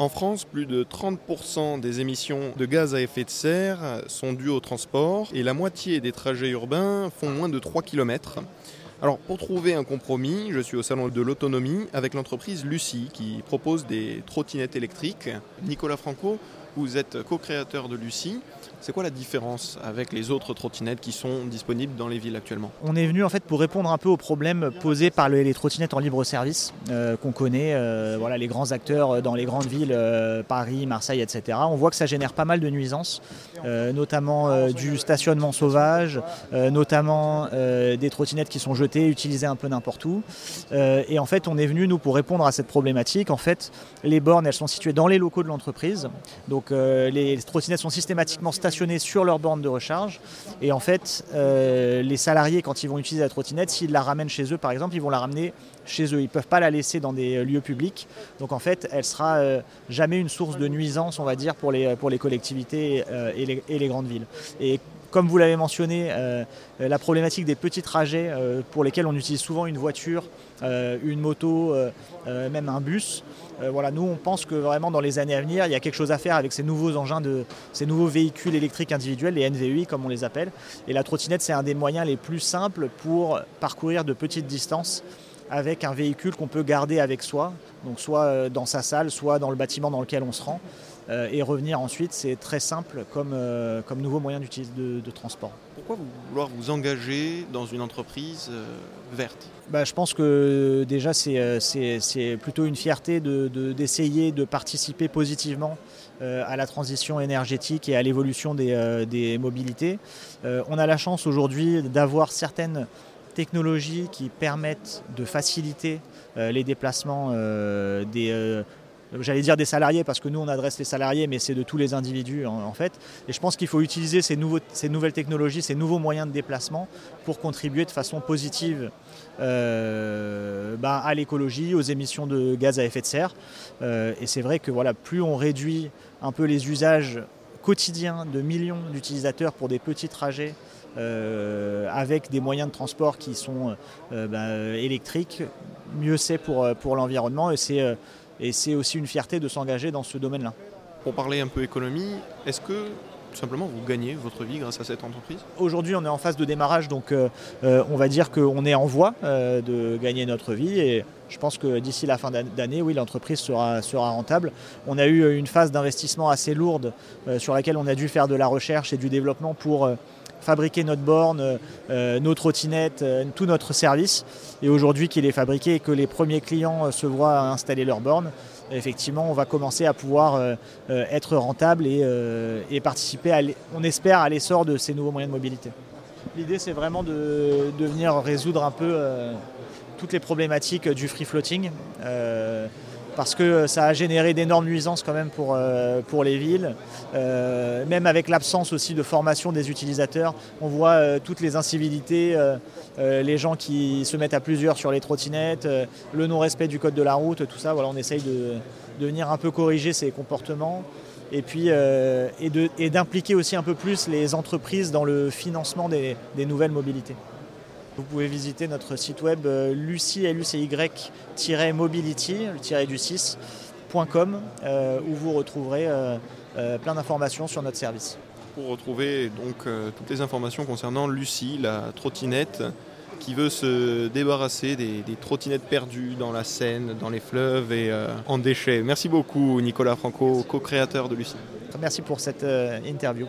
En France, plus de 30% des émissions de gaz à effet de serre sont dues au transport et la moitié des trajets urbains font moins de 3 km. Alors pour trouver un compromis, je suis au salon de l'autonomie avec l'entreprise Lucie qui propose des trottinettes électriques. Nicolas Franco, vous êtes co-créateur de Lucie. C'est quoi la différence avec les autres trottinettes qui sont disponibles dans les villes actuellement? On est venu en fait pour répondre un peu aux problèmes posés par les trottinettes en libre service euh, qu'on connaît, euh, voilà, les grands acteurs dans les grandes villes, euh, Paris, Marseille, etc. On voit que ça génère pas mal de nuisances, notamment du stationnement sauvage, notamment des trottinettes qui sont jetées, utilisées un peu n'importe où. et en fait, on est venu nous pour répondre à cette problématique. En fait, les bornes, elles sont situées dans les locaux de l'entreprise, les trottinettes sont systématiquement stationnées sur leur borne de recharge. Et en fait, euh, les salariés, quand ils vont utiliser la trottinette, s'ils la ramènent chez eux, par exemple, ils vont la ramener chez eux. Ils ne peuvent pas la laisser dans des lieux publics. Donc en fait, elle sera euh, jamais une source de nuisance, on va dire, pour les, collectivités euh, et, les, grandes villes. Comme vous l'avez mentionné, la problématique des petits trajets pour lesquels on utilise souvent une voiture, une moto, même un bus, euh, nous, on pense que vraiment dans les années à venir, il y a quelque chose à faire avec ces nouveaux engins, de, ces nouveaux véhicules électriques individuels, les NVEI comme on les appelle. Et la trottinette, c'est un des moyens les plus simples pour parcourir de petites distances avec un véhicule qu'on peut garder avec soi, donc soit euh, dans sa salle, soit dans le bâtiment dans lequel on se rend. Euh, et revenir ensuite, c'est très simple comme, euh, comme nouveau moyen de, de, transport. Pourquoi vous vouloir vous engager dans une entreprise euh, verte? Bah, Je pense que déjà c'est plutôt une fierté d'essayer de, de, participer positivement à la transition énergétique et à l'évolution des, des, mobilités. on a la chance aujourd'hui d'avoir certaines technologies qui permettent de faciliter les déplacements des j'allais dire des salariés parce que nous on adresse les salariés mais c'est de tous les individus en, fait. Et je pense qu'il faut utiliser ces, nouvelles technologies ces nouveaux moyens de déplacement pour contribuer de façon positive euh, bah, à l'écologie aux émissions de gaz à effet de serre. Euh, et c'est vrai que voilà plus on réduit un peu les usages quotidiens de millions d'utilisateurs pour des petits trajets euh, avec des moyens de transport qui sont bah, électriques, mieux c'est pour, pour l'environnement. Et c'est et c'est aussi une fierté de s'engager dans ce domaine-là. Pour parler un peu économie, est-ce que tout simplement vous gagnez votre vie grâce à cette entreprise? Aujourd'hui on est en phase de démarrage donc euh, euh, on va dire qu'on est en voie euh, de gagner notre vie et je pense que d'ici la fin d'année oui l'entreprise sera, sera rentable. On a eu une phase d'investissement assez lourde sur laquelle on a dû faire de la recherche et du développement pour fabriquer notre borne, euh, nos trottinettes, euh, tout notre service. Et aujourd'hui qu'il est fabriqué et que les premiers clients euh, se voient installer leur borne, effectivement, on va commencer à pouvoir être rentable et, participer, à on espère, à l'essor de ces nouveaux moyens de mobilité. L'idée, c'est vraiment de, de, venir résoudre un peu toutes les problématiques du free floating parce que ça a généré d'énormes nuisances quand même pour, euh, les villes. Euh, même avec l'absence aussi de formation des utilisateurs, on voit euh, toutes les incivilités, les gens qui se mettent à plusieurs sur les trottinettes, le non-respect du code de la route, tout ça. On essaye de, venir un peu corriger ces comportements et d'impliquer aussi un peu plus les entreprises dans le financement des nouvelles mobilités. Vous pouvez visiter notre site web euh, lucie-mobility, du 6.com, euh, où vous retrouverez euh, plein d'informations sur notre service. Pour retrouver donc toutes les informations concernant Lucie, la trottinette qui veut se débarrasser des, trottinettes perdues dans la Seine, dans les fleuves et en déchets. Merci beaucoup Nicolas Franco, co-créateur de Lucie. Merci pour cette interview.